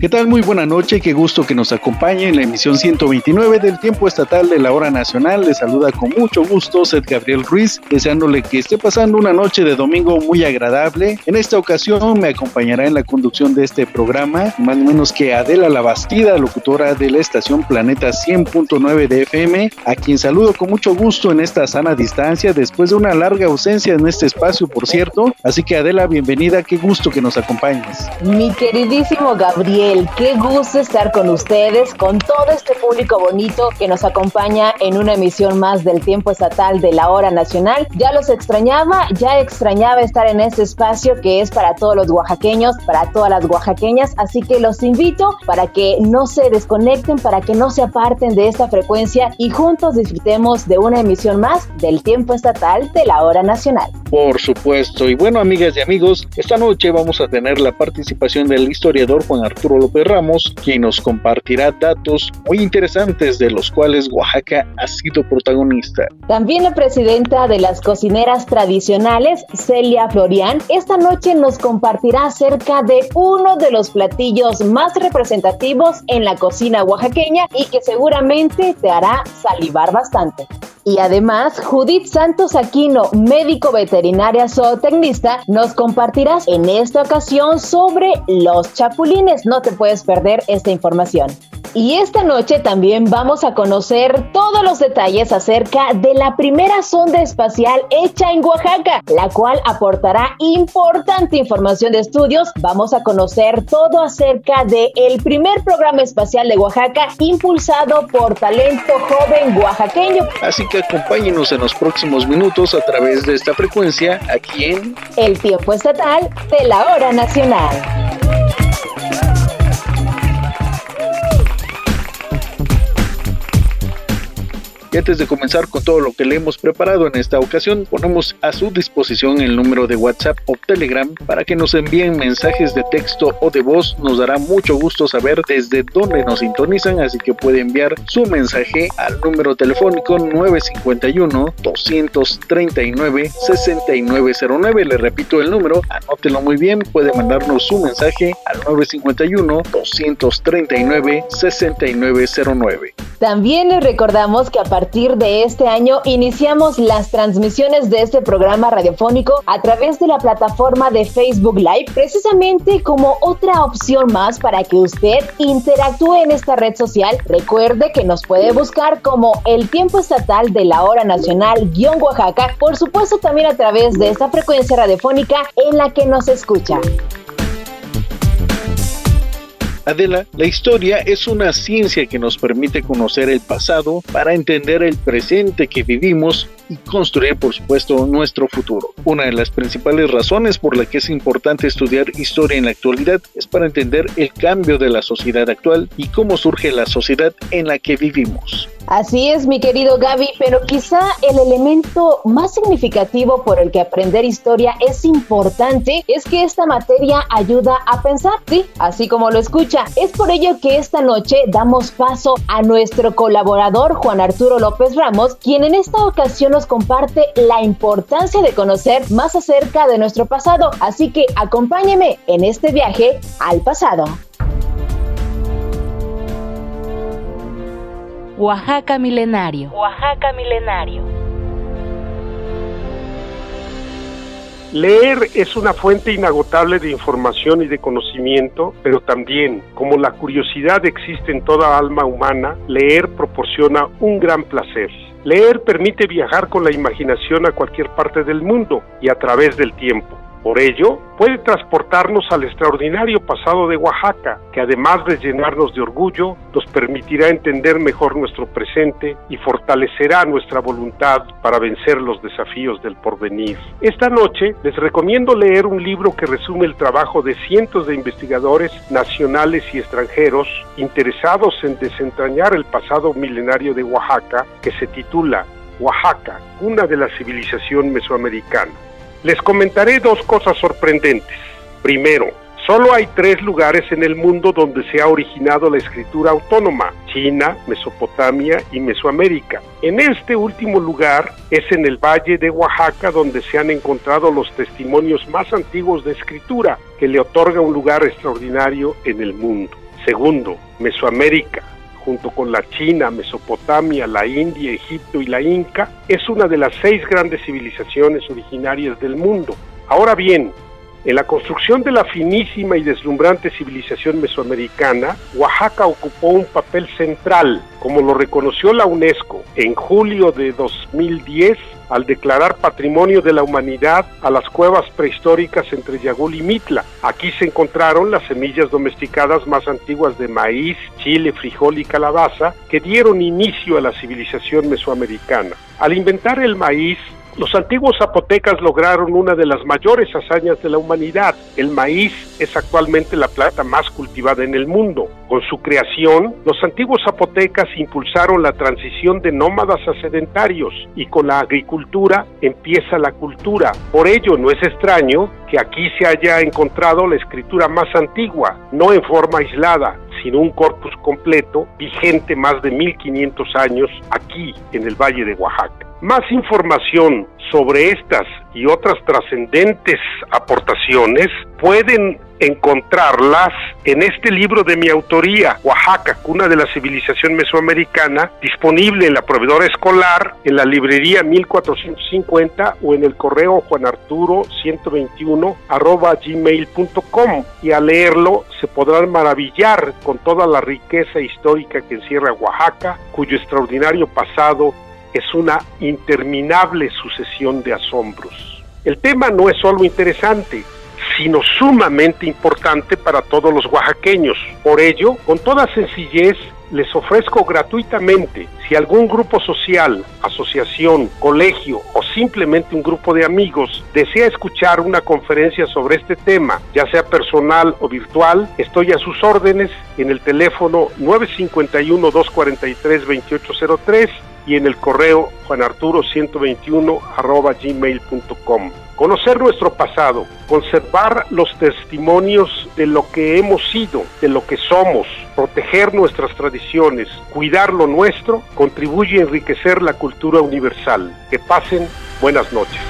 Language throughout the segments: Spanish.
¿Qué tal? Muy buena noche, qué gusto que nos acompañe en la emisión 129 del tiempo estatal de la hora nacional. Le saluda con mucho gusto Seth Gabriel Ruiz, deseándole que esté pasando una noche de domingo muy agradable. En esta ocasión me acompañará en la conducción de este programa, más o menos que Adela Labastida, locutora de la estación Planeta 100.9 de FM, a quien saludo con mucho gusto en esta sana distancia después de una larga ausencia en este espacio, por cierto. Así que Adela, bienvenida, qué gusto que nos acompañes. Mi queridísimo Gabriel qué gusto estar con ustedes, con todo este público bonito que nos acompaña en una emisión más del tiempo estatal de la hora nacional. Ya los extrañaba, ya extrañaba estar en este espacio que es para todos los oaxaqueños, para todas las oaxaqueñas, así que los invito para que no se desconecten, para que no se aparten de esta frecuencia y juntos disfrutemos de una emisión más del tiempo estatal de la hora nacional. Por supuesto, y bueno amigas y amigos, esta noche vamos a tener la participación del historiador Juan Arturo López Ramos, quien nos compartirá datos muy interesantes de los cuales Oaxaca ha sido protagonista. También la presidenta de las cocineras tradicionales, Celia Florian, esta noche nos compartirá acerca de uno de los platillos más representativos en la cocina oaxaqueña y que seguramente te hará salivar bastante. Y además, Judith Santos Aquino, médico veterinaria zootecnista, nos compartirás en esta ocasión sobre los chapulines. No te puedes perder esta información. Y esta noche también vamos a conocer todos los detalles acerca de la primera sonda espacial hecha en Oaxaca, la cual aportará importante información de estudios. Vamos a conocer todo acerca del el primer programa espacial de Oaxaca impulsado por talento joven oaxaqueño. Así que acompáñenos en los próximos minutos a través de esta frecuencia aquí en El tiempo estatal de la hora nacional. Antes de comenzar con todo lo que le hemos preparado en esta ocasión, ponemos a su disposición el número de WhatsApp o Telegram para que nos envíen mensajes de texto o de voz. Nos dará mucho gusto saber desde dónde nos sintonizan, así que puede enviar su mensaje al número telefónico 951-239-6909. Le repito el número, anótelo muy bien, puede mandarnos su mensaje al 951-239-6909. También les recordamos que a a partir de este año iniciamos las transmisiones de este programa radiofónico a través de la plataforma de Facebook Live, precisamente como otra opción más para que usted interactúe en esta red social. Recuerde que nos puede buscar como el tiempo estatal de la hora nacional guion Oaxaca, por supuesto también a través de esta frecuencia radiofónica en la que nos escucha. Adela, la historia es una ciencia que nos permite conocer el pasado para entender el presente que vivimos y construir, por supuesto, nuestro futuro. Una de las principales razones por la que es importante estudiar historia en la actualidad es para entender el cambio de la sociedad actual y cómo surge la sociedad en la que vivimos. Así es, mi querido Gaby, pero quizá el elemento más significativo por el que aprender historia es importante es que esta materia ayuda a pensar, sí, así como lo escucha. Es por ello que esta noche damos paso a nuestro colaborador Juan Arturo López Ramos, quien en esta ocasión nos comparte la importancia de conocer más acerca de nuestro pasado. Así que acompáñeme en este viaje al pasado. Oaxaca Milenario. Oaxaca Milenario. Leer es una fuente inagotable de información y de conocimiento, pero también, como la curiosidad existe en toda alma humana, leer proporciona un gran placer. Leer permite viajar con la imaginación a cualquier parte del mundo y a través del tiempo. Por ello, puede transportarnos al extraordinario pasado de Oaxaca, que además de llenarnos de orgullo, nos permitirá entender mejor nuestro presente y fortalecerá nuestra voluntad para vencer los desafíos del porvenir. Esta noche les recomiendo leer un libro que resume el trabajo de cientos de investigadores nacionales y extranjeros interesados en desentrañar el pasado milenario de Oaxaca, que se titula Oaxaca, una de la civilización mesoamericana. Les comentaré dos cosas sorprendentes. Primero, solo hay tres lugares en el mundo donde se ha originado la escritura autónoma, China, Mesopotamia y Mesoamérica. En este último lugar es en el Valle de Oaxaca donde se han encontrado los testimonios más antiguos de escritura, que le otorga un lugar extraordinario en el mundo. Segundo, Mesoamérica, junto con la China, Mesopotamia, la India, Egipto y la Inca, es una de las seis grandes civilizaciones originarias del mundo. Ahora bien, en la construcción de la finísima y deslumbrante civilización mesoamericana, Oaxaca ocupó un papel central, como lo reconoció la UNESCO en julio de 2010 al declarar Patrimonio de la Humanidad a las cuevas prehistóricas entre Yagul y Mitla. Aquí se encontraron las semillas domesticadas más antiguas de maíz, chile, frijol y calabaza que dieron inicio a la civilización mesoamericana. Al inventar el maíz, los antiguos zapotecas lograron una de las mayores hazañas de la humanidad. El maíz es actualmente la planta más cultivada en el mundo. Con su creación, los antiguos zapotecas impulsaron la transición de nómadas a sedentarios y con la agricultura empieza la cultura. Por ello, no es extraño que aquí se haya encontrado la escritura más antigua, no en forma aislada, sino un corpus completo vigente más de 1500 años aquí en el Valle de Oaxaca. Más información sobre estas y otras trascendentes aportaciones pueden encontrarlas en este libro de mi autoría, Oaxaca, cuna de la civilización mesoamericana, disponible en la proveedora escolar, en la librería 1450 o en el correo juanarturo 121 arroba gmail.com y al leerlo se podrán maravillar con toda la riqueza histórica que encierra Oaxaca, cuyo extraordinario pasado es una interminable sucesión de asombros. El tema no es solo interesante, sino sumamente importante para todos los oaxaqueños. Por ello, con toda sencillez, les ofrezco gratuitamente, si algún grupo social, asociación, colegio o simplemente un grupo de amigos desea escuchar una conferencia sobre este tema, ya sea personal o virtual, estoy a sus órdenes en el teléfono 951-243-2803 y en el correo juanarturo121 arroba gmail.com. Conocer nuestro pasado, conservar los testimonios de lo que hemos sido, de lo que somos, proteger nuestras tradiciones, cuidar lo nuestro, contribuye a enriquecer la cultura universal. Que pasen buenas noches.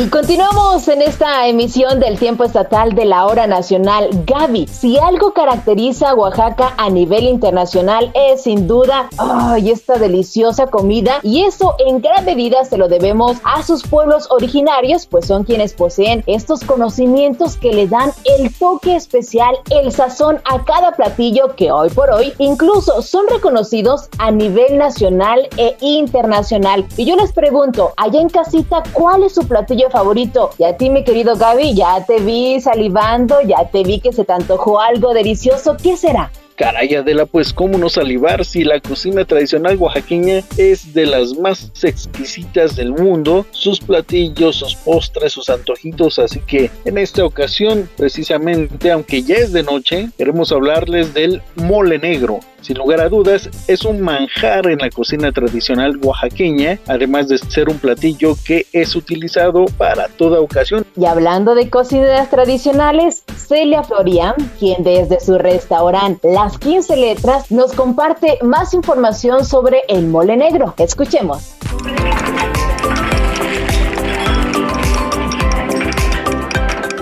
Y continuamos en esta emisión del tiempo estatal de la hora nacional. Gaby, si algo caracteriza a Oaxaca a nivel internacional es sin duda ay, esta deliciosa comida y eso en gran medida se lo debemos a sus pueblos originarios, pues son quienes poseen estos conocimientos que le dan el toque especial, el sazón a cada platillo que hoy por hoy incluso son reconocidos a nivel nacional e internacional. Y yo les pregunto, allá en casita, ¿cuál es su platillo favorito. Y a ti, mi querido Gaby, ya te vi salivando, ya te vi que se te antojó algo delicioso. ¿Qué será? Caray, Adela, pues cómo no salivar si la cocina tradicional oaxaqueña es de las más exquisitas del mundo, sus platillos, sus postres, sus antojitos, así que en esta ocasión, precisamente, aunque ya es de noche, queremos hablarles del mole negro. Sin lugar a dudas, es un manjar en la cocina tradicional oaxaqueña, además de ser un platillo que es utilizado para toda ocasión. Y hablando de cocinas tradicionales, Celia Florian, quien desde su restaurante Las 15 Letras nos comparte más información sobre el mole negro. Escuchemos.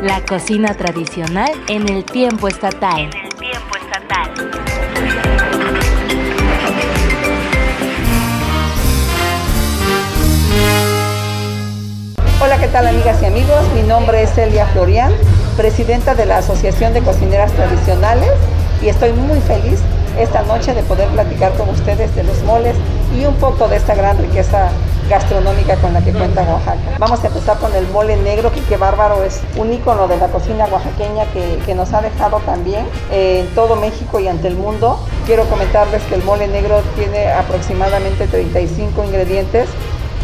La cocina tradicional en el tiempo estatal. En el tiempo estatal. Hola, ¿qué tal amigas y amigos? Mi nombre es Celia Florian, presidenta de la Asociación de Cocineras Tradicionales y estoy muy feliz esta noche de poder platicar con ustedes de los moles y un poco de esta gran riqueza gastronómica con la que cuenta Oaxaca. Vamos a empezar con el mole negro, que qué bárbaro, es un ícono de la cocina oaxaqueña que, nos ha dejado también en todo México y ante el mundo. Quiero comentarles que el mole negro tiene aproximadamente 35 ingredientes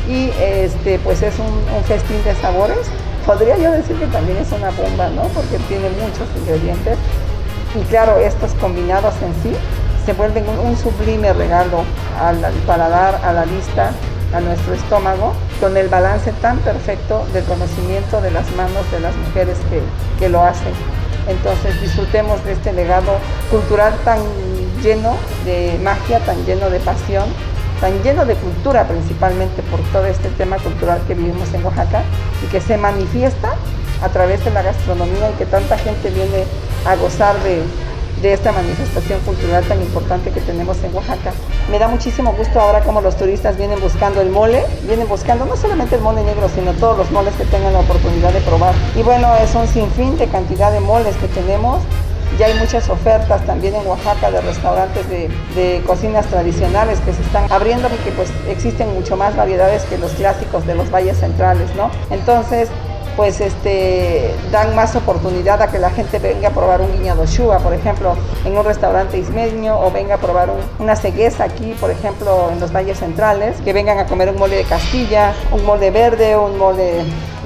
y este, pues es un festín de sabores. Podría yo decir que también es una bomba, ¿no? Porque tiene muchos ingredientes. Y claro, estos combinados en sí se vuelven un, un sublime regalo al, al paladar, a la vista a nuestro estómago con el balance tan perfecto del conocimiento de las manos de las mujeres que, que lo hacen. Entonces disfrutemos de este legado cultural tan lleno de magia, tan lleno de pasión, tan lleno de cultura principalmente por todo este tema cultural que vivimos en Oaxaca y que se manifiesta a través de la gastronomía y que tanta gente viene a gozar de, de esta manifestación cultural tan importante que tenemos en Oaxaca. Me da muchísimo gusto ahora como los turistas vienen buscando el mole, vienen buscando no solamente el mole negro, sino todos los moles que tengan la oportunidad de probar. Y bueno, es un sinfín de cantidad de moles que tenemos. Ya hay muchas ofertas también en Oaxaca de restaurantes de, de, cocinas tradicionales que se están abriendo y que pues existen mucho más variedades que los clásicos de los valles centrales, ¿no? Entonces, pues este, dan más oportunidad a que la gente venga a probar un guiñado shua, por ejemplo, en un restaurante ismeño, o venga a probar un, una cegueza aquí, por ejemplo, en los valles centrales, que vengan a comer un mole de Castilla, un mole verde, un mole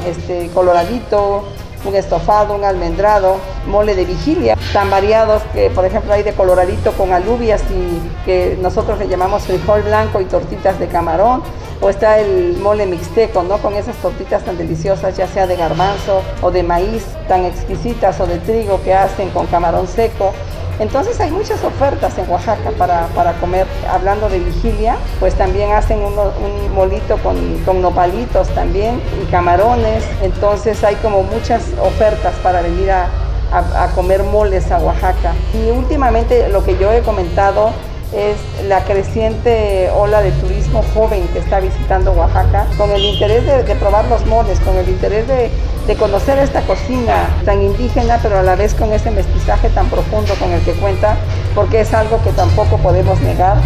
este, coloradito, un estofado, un almendrado, mole de vigilia, tan variados que por ejemplo hay de coloradito con alubias y que nosotros le llamamos frijol blanco y tortitas de camarón, o está el mole mixteco, ¿no? Con esas tortitas tan deliciosas, ya sea de garbanzo o de maíz, tan exquisitas, o de trigo que hacen con camarón seco. Entonces hay muchas ofertas en Oaxaca para, para comer. Hablando de vigilia, pues también hacen un molito con, con, nopalitos también y camarones. Entonces hay como muchas ofertas para venir a, a comer moles a Oaxaca. Y últimamente lo que yo he comentado es la creciente ola de turismo joven que está visitando Oaxaca, con el interés de, probar los moles, con el interés de, de, conocer esta cocina tan indígena, pero a la vez con ese mestizaje tan profundo con el que cuenta, porque es algo que tampoco podemos negar,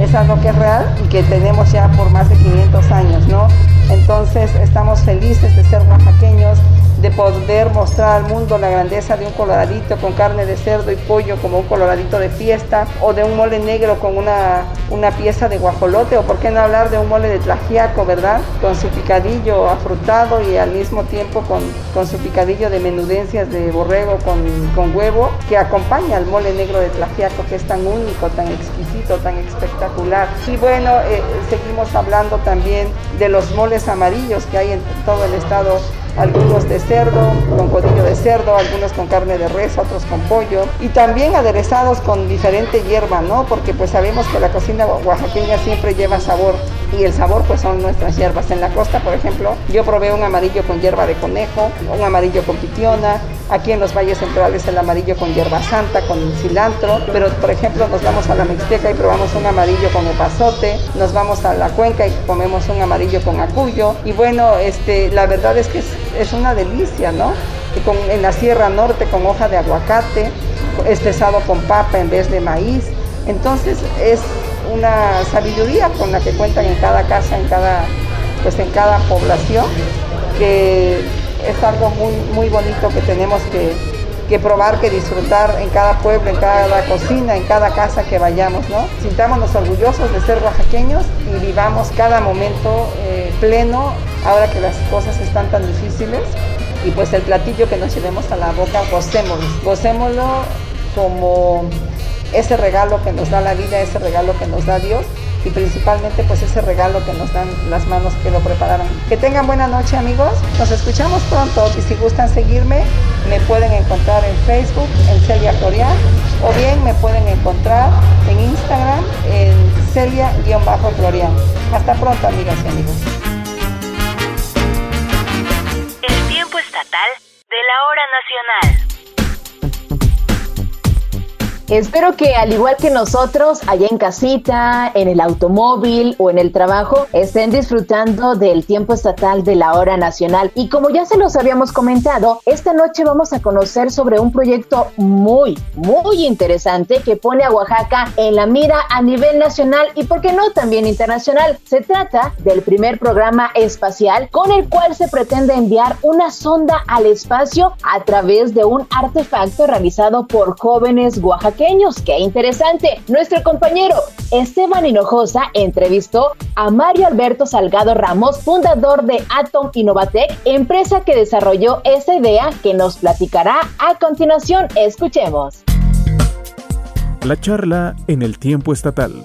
es algo que es real y que tenemos ya por más de 500 años, ¿no? Entonces estamos felices de ser oaxaqueños, de poder mostrar al mundo la grandeza de un coloradito con carne de cerdo y pollo como un coloradito de fiesta o de un mole negro con una, una pieza de guajolote o por qué no hablar de un mole de tlajiaco, ¿verdad? Con su picadillo afrutado y al mismo tiempo con, con su picadillo de menudencias de borrego con, con huevo que acompaña al mole negro de tlajiaco que es tan único, tan exquisito, tan espectacular. Y bueno, eh, seguimos hablando también de los moles amarillos que hay en todo el estado algunos de cerdo, con codillo de cerdo, algunos con carne de res, otros con pollo y también aderezados con diferente hierba, ¿no? Porque pues sabemos que la cocina oaxaqueña siempre lleva sabor y el sabor pues son nuestras hierbas. En la costa, por ejemplo, yo probé un amarillo con hierba de conejo, un amarillo con pitiona, aquí en los valles centrales el amarillo con hierba santa, con cilantro, pero por ejemplo nos vamos a la Mixteca y probamos un amarillo con epazote, nos vamos a la Cuenca y comemos un amarillo con acuyo. Y bueno, este, la verdad es que es, una delicia, ¿no? Con, en la Sierra Norte con hoja de aguacate, espesado con papa en vez de maíz, entonces es una sabiduría con la que cuentan en cada casa, en cada, pues en cada población, que es algo muy, muy bonito que tenemos que, que, probar, que disfrutar en cada pueblo, en cada cocina, en cada casa que vayamos, ¿no? Sintámonos orgullosos de ser oaxaqueños y vivamos cada momento eh, pleno, ahora que las cosas están tan difíciles. Y pues el platillo que nos llevemos a la boca, gocémoslo, gocémoslo como ese regalo que nos da la vida, ese regalo que nos da Dios y principalmente pues ese regalo que nos dan las manos que lo prepararon. Que tengan buena noche amigos, nos escuchamos pronto y si gustan seguirme me pueden encontrar en Facebook en Celia Florian o bien me pueden encontrar en Instagram en Celia-Florian. Hasta pronto amigas y amigos. El tiempo estatal de la hora nacional. Espero que al igual que nosotros, allá en casita, en el automóvil o en el trabajo, estén disfrutando del tiempo estatal de la hora nacional. Y como ya se los habíamos comentado, esta noche vamos a conocer sobre un proyecto muy, muy interesante que pone a Oaxaca en la mira a nivel nacional y, por qué no, también internacional. Se trata del primer programa espacial con el cual se pretende enviar una sonda al espacio a través de un artefacto realizado por jóvenes oaxaqueños. ¡Qué interesante! Nuestro compañero Esteban Hinojosa entrevistó a Mario Alberto Salgado Ramos, fundador de Atom Innovatec, empresa que desarrolló esta idea que nos platicará a continuación. Escuchemos. La charla en el tiempo estatal.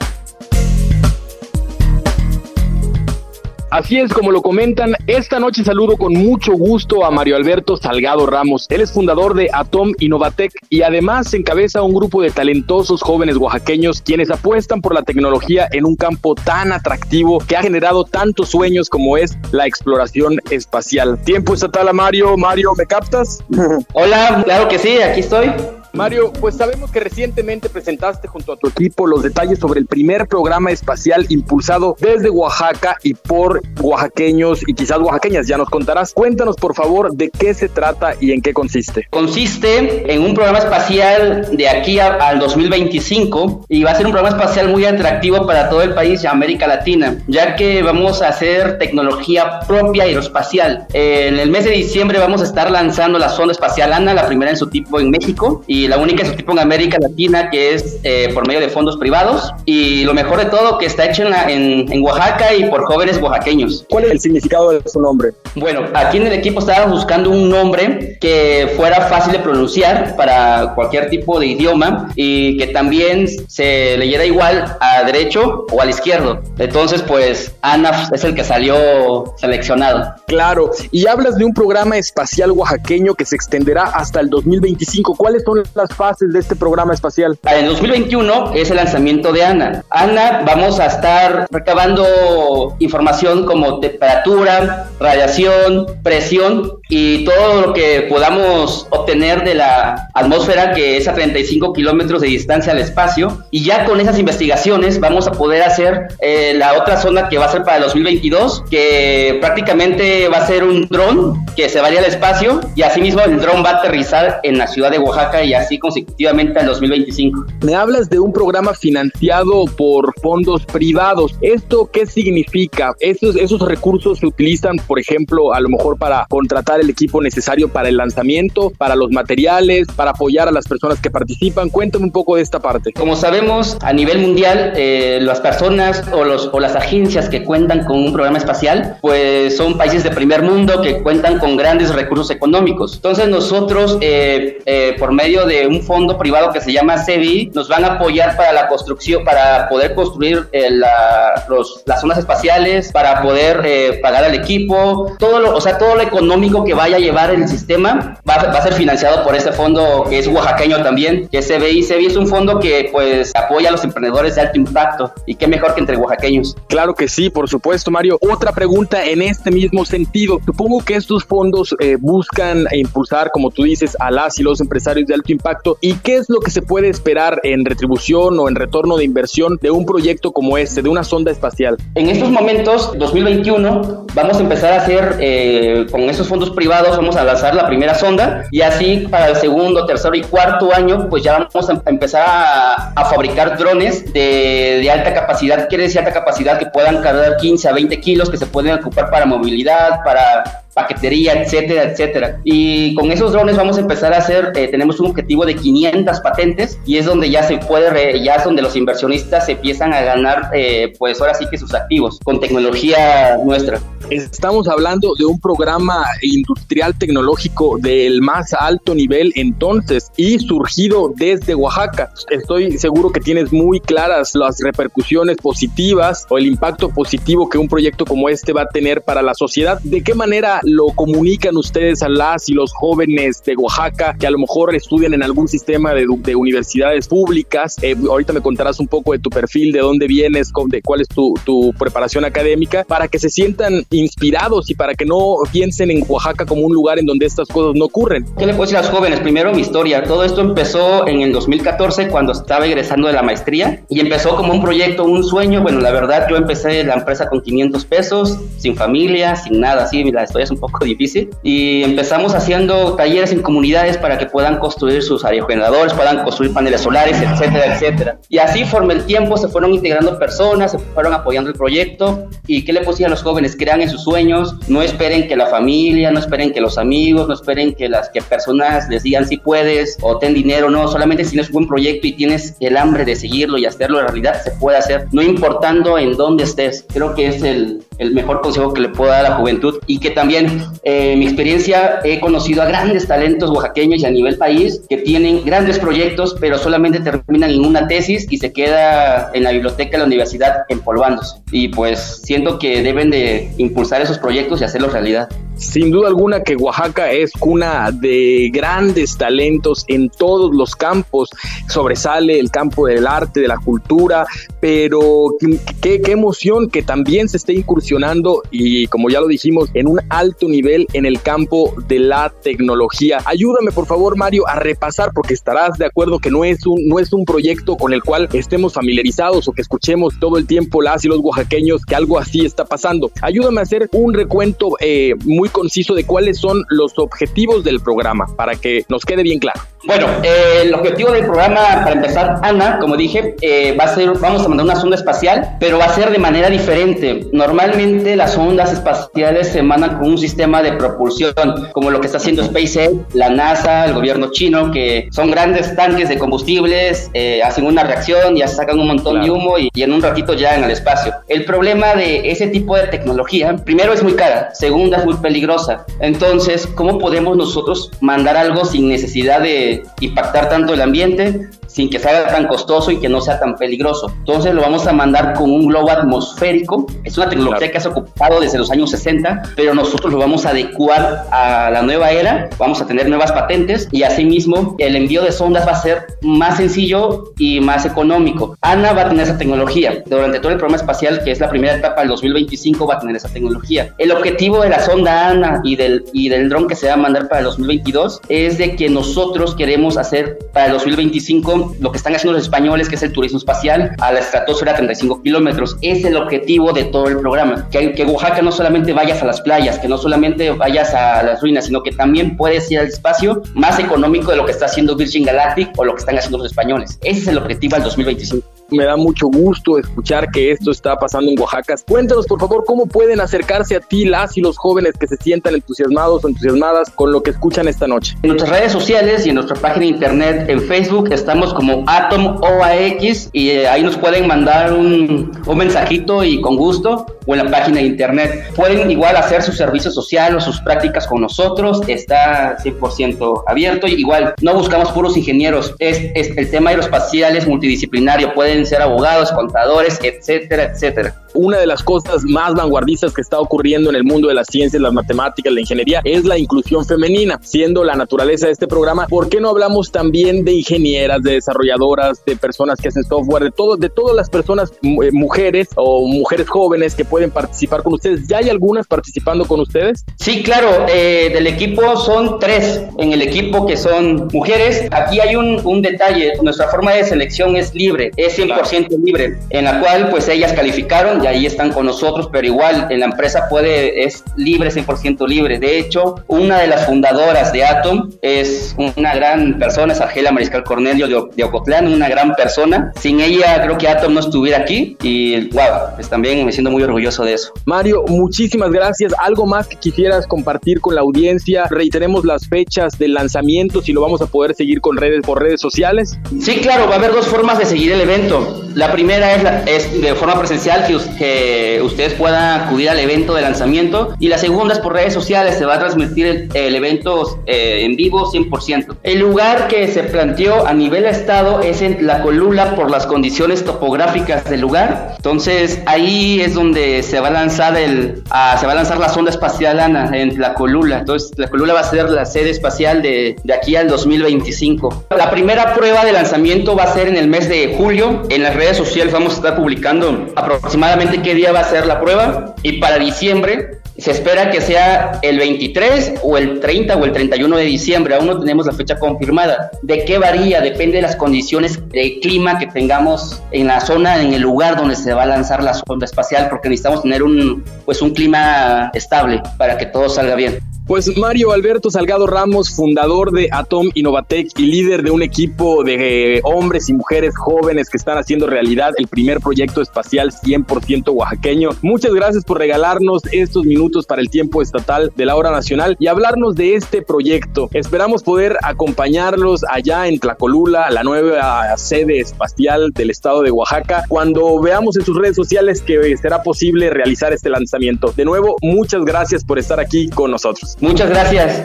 Así es como lo comentan, esta noche saludo con mucho gusto a Mario Alberto Salgado Ramos. Él es fundador de Atom Innovatec y además encabeza un grupo de talentosos jóvenes oaxaqueños quienes apuestan por la tecnología en un campo tan atractivo que ha generado tantos sueños como es la exploración espacial. Tiempo estatal a Mario. Mario, ¿me captas? Hola, claro que sí, aquí estoy. Mario, pues sabemos que recientemente presentaste junto a tu equipo los detalles sobre el primer programa espacial impulsado desde Oaxaca y por oaxaqueños y quizás oaxaqueñas, ya nos contarás. Cuéntanos por favor de qué se trata y en qué consiste. Consiste en un programa espacial de aquí al 2025 y va a ser un programa espacial muy atractivo para todo el país y América Latina, ya que vamos a hacer tecnología propia aeroespacial. En el mes de diciembre vamos a estar lanzando la sonda espacial ANA, la primera en su tipo en México, y la única de su tipo en América Latina que es eh, por medio de fondos privados y lo mejor de todo que está hecho en, en, Oaxaca y por jóvenes oaxaqueños. ¿Cuál es el significado de su nombre? Bueno, aquí en el equipo estábamos buscando un nombre que fuera fácil de pronunciar para cualquier tipo de idioma y que también se leyera igual a derecho o al izquierdo. Entonces, pues ANAF es el que salió seleccionado. Claro, y hablas de un programa espacial oaxaqueño que se extenderá hasta el 2025. ¿Cuáles son las fases de este programa espacial? En 2021 es el lanzamiento de ANA. ANA vamos a estar recabando información como temperatura, radiación, presión y todo lo que podamos obtener de la atmósfera que es a 35 kilómetros de distancia al espacio y ya con esas investigaciones vamos a poder hacer eh, la otra zona que va a ser para el 2022 que prácticamente va a ser un dron que se va a ir al espacio y asimismo el dron va a aterrizar en la ciudad de Oaxaca y así consecutivamente al 2025. Me hablas de un programa financiado por fondos privados. ¿Esto qué significa? ¿Esos, esos recursos se utilizan, por ejemplo, a lo mejor para contratar el equipo necesario para el lanzamiento, para los materiales, para apoyar a las personas que participan? Cuéntame un poco de esta parte. Como sabemos, a nivel mundial, eh, las personas o, los, o las agencias que cuentan con un programa espacial, pues son países de primer mundo que cuentan con grandes recursos económicos. Entonces nosotros, eh, eh, por medio de un fondo privado que se llama CEBI, nos van a apoyar para la construcción, para poder construir eh, la, los, las zonas espaciales, para poder eh, pagar al equipo, todo lo, o sea, todo lo económico que vaya a llevar el sistema va, va, a ser financiado por este fondo que es oaxaqueño también, que es CBI. CBI es un fondo que pues apoya a los emprendedores de alto impacto y qué mejor que entre oaxaqueños. Claro que sí, por supuesto, Mario. Otra pregunta en este mismo sentido. Supongo que estos fondos eh, buscan impulsar, como tú dices, a las y los empresarios de alto impacto y qué es lo que se puede esperar en retribución o en retorno de inversión de un proyecto como este, de una sonda espacial. En estos momentos, 2021, vamos a empezar a hacer eh, con esos fondos privados, vamos a lanzar la primera sonda y así para el segundo, tercero y cuarto año, pues ya vamos a empezar a, fabricar drones de, de, alta capacidad, quiere decir alta capacidad que puedan cargar 15 a 20 kilos, que se pueden ocupar para movilidad, para paquetería, etcétera, etcétera. Y con esos drones vamos a empezar a hacer, eh, tenemos un objetivo de 500 patentes y es donde ya se puede, re, ya es donde los inversionistas empiezan a ganar, eh, pues ahora sí que sus activos, con tecnología nuestra. Estamos hablando de un programa industrial tecnológico del más alto nivel entonces y surgido desde Oaxaca. Estoy seguro que tienes muy claras las repercusiones positivas o el impacto positivo que un proyecto como este va a tener para la sociedad. ¿De qué manera lo comunican ustedes a las y los jóvenes de Oaxaca que a lo mejor estudian en algún sistema de, de universidades públicas? Eh, ahorita me contarás un poco de tu perfil, de dónde vienes, de cuál es tu, tu preparación académica, para que se sientan inspirados y para que no piensen en Oaxaca como un lugar en donde estas cosas no ocurren. ¿Qué le puedo decir a los jóvenes? Primero mi historia. Todo esto empezó en el 2014 cuando estaba egresando de la maestría y empezó como un proyecto, un sueño. Bueno, la verdad yo empecé la empresa con 500 pesos, sin familia, sin nada, así la historia es un poco difícil. Y empezamos haciendo talleres en comunidades para que puedan construir sus aerogeneradores, puedan construir paneles solares, etcétera, etcétera. Y así, forma el tiempo, se fueron integrando personas, se fueron apoyando el proyecto. ¿Y qué le decir a los jóvenes? Crean en sus sueños, no esperen que la familia, no esperen que los amigos, no esperen que las que personas les digan si puedes o ten dinero, no, solamente si tienes un buen proyecto y tienes el hambre de seguirlo y hacerlo en realidad, se puede hacer, no importando en dónde estés. Creo que es el, el mejor consejo que le puedo dar a la juventud y que también eh, mi experiencia he conocido a grandes talentos oaxaqueños y a nivel país que tienen grandes proyectos, pero solamente terminan en una tesis y se queda en la biblioteca de la universidad empolvándose. Y pues siento que deben de impulsar esos proyectos y hacerlos realidad. Sin duda alguna que Oaxaca es cuna de grandes talentos en todos los campos. Sobresale el campo del arte, de la cultura, pero qué, emoción que también se esté incursionando y como ya lo dijimos, en un alto nivel en el campo de la tecnología. Ayúdame por favor Mario a repasar porque estarás de acuerdo que no es un, no es un proyecto con el cual estemos familiarizados o que escuchemos todo el tiempo las y los oaxaqueños que algo así está pasando. Ayúdame a hacer un recuento eh, muy conciso de cuáles son los objetivos del programa para que nos quede bien claro. Bueno, eh, el objetivo del programa, para empezar, Ana, como dije, eh, va a ser, vamos a mandar una sonda espacial, pero va a ser de manera diferente. Normalmente las ondas espaciales se mandan con un sistema de propulsión, como lo que está haciendo SpaceX, la NASA, el gobierno chino, que son grandes tanques de combustibles, eh, hacen una reacción, ya sacan un montón de humo y, y en un ratito ya en el espacio. El problema de ese tipo de tecnología, primero es muy cara, segunda es muy peligrosa. Entonces, ¿cómo podemos nosotros mandar algo sin necesidad de impactar tanto el ambiente sin que sea tan costoso y que no sea tan peligroso. Entonces lo vamos a mandar con un globo atmosférico. Es una tecnología que has ocupado desde los años 60, pero nosotros lo vamos a adecuar a la nueva era. Vamos a tener nuevas patentes y asimismo el envío de sondas va a ser más sencillo y más económico. ANA va a tener esa tecnología. Durante todo el programa espacial, que es la primera etapa del 2025, va a tener esa tecnología. El objetivo de la sonda ANA y del, y del dron que se va a mandar para el 2022 es de que nosotros queremos hacer para el 2025 lo que están haciendo los españoles, que es el turismo espacial, a la estratosfera 35 kilómetros. Es el objetivo de todo el programa. Que, que Oaxaca no solamente vayas a las playas, que no solamente vayas a las ruinas, sino que también puedes ir al espacio más económico de lo que está haciendo Virgin Galactic o lo que están haciendo los españoles. Ese es el objetivo al 2025 me da mucho gusto escuchar que esto está pasando en Oaxaca. Cuéntanos, por favor, cómo pueden acercarse a ti las y los jóvenes que se sientan entusiasmados o entusiasmadas con lo que escuchan esta noche. En nuestras redes sociales y en nuestra página de internet en Facebook estamos como Atom OAX y eh, ahí nos pueden mandar un, un mensajito y con gusto o en la página de internet. Pueden igual hacer su servicio social o sus prácticas con nosotros, está 100% abierto. Igual, no buscamos puros ingenieros, es, el tema aeroespacial es multidisciplinario, pueden ser abogados, contadores, etcétera, etcétera. Una de las cosas más vanguardistas que está ocurriendo en el mundo de las ciencias, las matemáticas, la ingeniería, es la inclusión femenina. Siendo la naturaleza de este programa, ¿por qué no hablamos también de ingenieras, de desarrolladoras, de personas que hacen software, de todo, de todas las personas, eh, mujeres o mujeres jóvenes que pueden participar con ustedes? ¿Ya hay algunas participando con ustedes? Sí, claro, eh, del equipo son tres en el equipo que son mujeres. Aquí hay un, un detalle, nuestra forma de selección es libre, es 100% libre, en la cual pues ellas calificaron y ahí están con nosotros, pero igual en la empresa puede, es libre, 100% libre. De hecho, una de las fundadoras de Atom es una gran persona, es Argela Mariscal Cornelio de, de Ocotlán, una gran persona. Sin ella creo que Atom no estuviera aquí y wow, pues también me siento muy orgulloso de eso. Mario, muchísimas gracias. ¿Algo más que quisieras compartir con la audiencia? Reiteremos las fechas del lanzamiento, si lo vamos a poder seguir con redes por redes sociales. Sí, claro, va a haber dos formas de seguir el evento. La primera es, la, es de forma presencial, que, que, ustedes puedan acudir al evento de lanzamiento. Y la segunda es por redes sociales, se va a transmitir el, el evento eh, en vivo 100%. El lugar que se planteó a nivel estado es en la colula por las condiciones topográficas del lugar. Entonces ahí es donde se va a lanzar el, se va a lanzar la sonda espacial Ana en la Colula. Entonces, la Colula va a ser la sede espacial de, de aquí al 2025. La primera prueba de lanzamiento va a ser en el mes de julio. En las redes sociales vamos a estar publicando aproximadamente qué día va a ser la prueba. Y para diciembre se espera que sea el 23 o el 30 o el 31 de diciembre, aún no tenemos la fecha confirmada. ¿De qué varía? Depende de las condiciones de clima que tengamos en la zona, en el lugar donde se va a lanzar la sonda espacial, porque necesitamos tener un, pues un clima estable para que todo salga bien. Pues Mario Alberto Salgado Ramos, fundador de Atom Innovatec y líder de un equipo de eh, hombres y mujeres jóvenes que están haciendo realidad el primer proyecto espacial 100% oaxaqueño. Muchas gracias por regalarnos estos minutos para el tiempo estatal de la hora nacional y hablarnos de este proyecto. Esperamos poder acompañarlos allá en Tlacolula, la nueva sede espacial del estado de Oaxaca, cuando veamos en sus redes sociales que será posible realizar este lanzamiento. De nuevo, muchas gracias por estar aquí con nosotros. Muchas gracias.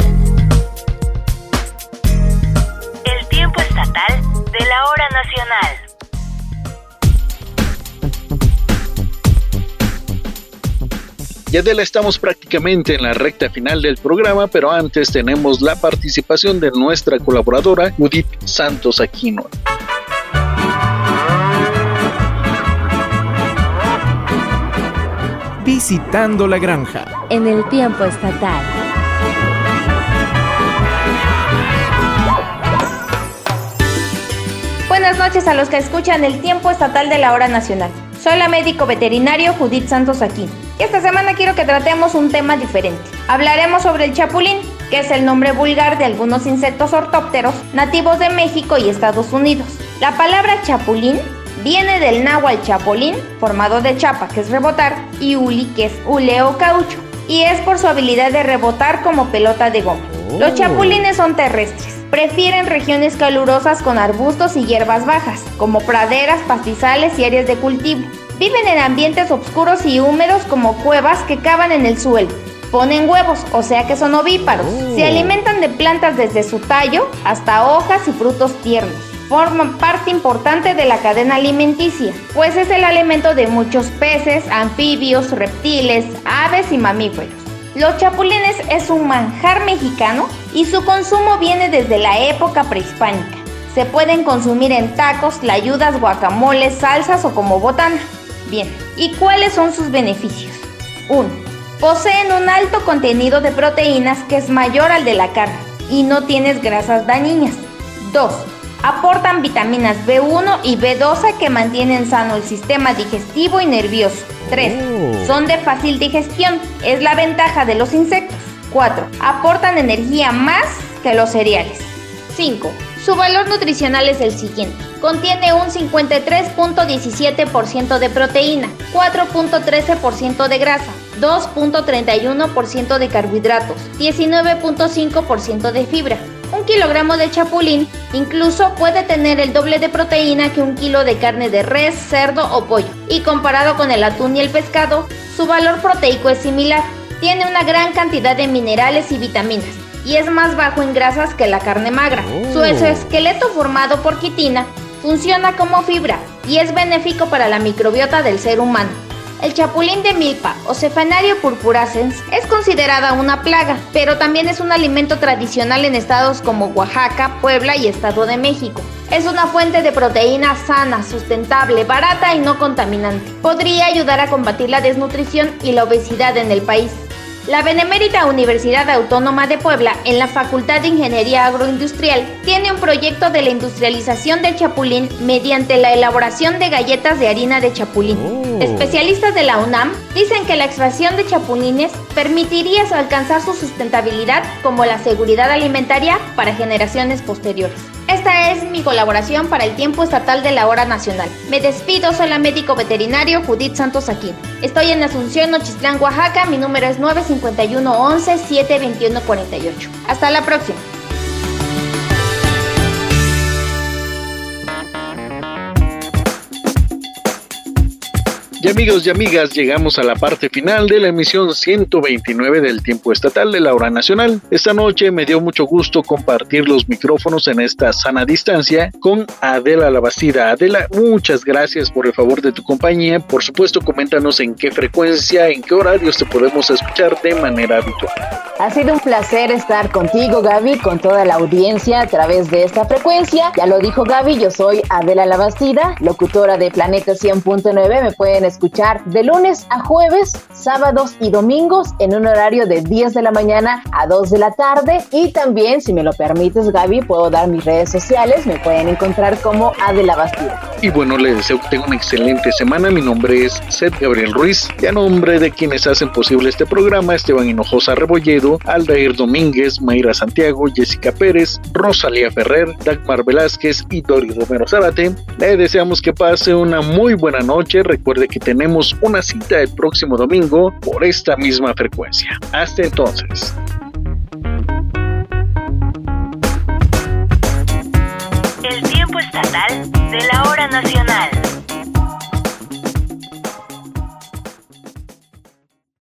El tiempo estatal de la hora nacional. Ya de la estamos prácticamente en la recta final del programa, pero antes tenemos la participación de nuestra colaboradora Judith Santos Aquino. Visitando la granja. En el tiempo estatal. Noches a los que escuchan el tiempo estatal de la hora nacional. Soy la médico veterinario Judith Santos aquí. Y esta semana quiero que tratemos un tema diferente. Hablaremos sobre el chapulín, que es el nombre vulgar de algunos insectos ortópteros nativos de México y Estados Unidos. La palabra chapulín viene del náhuatl chapulín, formado de chapa, que es rebotar, y uli, que es hule o caucho, y es por su habilidad de rebotar como pelota de goma. Los chapulines son terrestres. Prefieren regiones calurosas con arbustos y hierbas bajas, como praderas, pastizales y áreas de cultivo. Viven en ambientes oscuros y húmedos como cuevas que cavan en el suelo. Ponen huevos, o sea que son ovíparos. Se alimentan de plantas desde su tallo hasta hojas y frutos tiernos. Forman parte importante de la cadena alimenticia, pues es el alimento de muchos peces, anfibios, reptiles, aves y mamíferos. Los chapulines es un manjar mexicano y su consumo viene desde la época prehispánica. Se pueden consumir en tacos, layudas, guacamoles, salsas o como botana. Bien, ¿y cuáles son sus beneficios? 1. Poseen un alto contenido de proteínas que es mayor al de la carne y no tienes grasas dañinas. 2. Aportan vitaminas B1 y B12 que mantienen sano el sistema digestivo y nervioso. 3. Son de fácil digestión, es la ventaja de los insectos. 4. Aportan energía más que los cereales. 5. Su valor nutricional es el siguiente. Contiene un 53.17% de proteína, 4.13% de grasa, 2.31% de carbohidratos, 19.5% de fibra. Un kilogramo de chapulín incluso puede tener el doble de proteína que un kilo de carne de res, cerdo o pollo. Y comparado con el atún y el pescado, su valor proteico es similar. Tiene una gran cantidad de minerales y vitaminas y es más bajo en grasas que la carne magra. Su exoesqueleto formado por quitina funciona como fibra y es benéfico para la microbiota del ser humano. El chapulín de milpa o Cephanario purpurascens es considerada una plaga, pero también es un alimento tradicional en estados como Oaxaca, Puebla y Estado de México. Es una fuente de proteína sana, sustentable, barata y no contaminante. Podría ayudar a combatir la desnutrición y la obesidad en el país. La Benemérita Universidad Autónoma de Puebla, en la Facultad de Ingeniería Agroindustrial, tiene un proyecto de la industrialización del chapulín mediante la elaboración de galletas de harina de chapulín. Especialistas de la UNAM dicen que la extracción de chapulines permitiría alcanzar su sustentabilidad como la seguridad alimentaria para generaciones posteriores. Esta es mi colaboración para el tiempo estatal de la hora nacional. Me despido, soy la médico veterinario Judith Santos aquí. Estoy en Asunción, Nochistlán, Oaxaca. Mi número es 951 11 721 48. Hasta la próxima. Y amigos y amigas, llegamos a la parte final de la emisión 129 del tiempo estatal de la hora nacional. Esta noche me dio mucho gusto compartir los micrófonos en esta sana distancia con Adela Labastida. Adela, muchas gracias por el favor de tu compañía. Por supuesto, coméntanos en qué frecuencia, en qué horarios te podemos escuchar de manera habitual. Ha sido un placer estar contigo, Gaby, con toda la audiencia a través de esta frecuencia. Ya lo dijo Gaby, yo soy Adela Labastida, locutora de Planeta 100.9. Me pueden escuchar de lunes a jueves, sábados y domingos en un horario de 10 de la mañana a 2 de la tarde. Y también, si me lo permites, Gaby, puedo dar mis redes sociales. Me pueden encontrar como Adela Bastida. Y bueno, les deseo que tengan una excelente semana. Mi nombre es Seth Gabriel Ruiz. Y a nombre de quienes hacen posible este programa, Esteban Hinojosa Rebolledo, Aldair Domínguez, Mayra Santiago, Jessica Pérez, Rosalía Ferrer, Dagmar Velázquez y Dori Romero Zárate, le deseamos que pase una muy buena noche. Recuerde tenemos una cita el próximo domingo por esta misma frecuencia. Hasta entonces. El tiempo estatal de la hora nacional.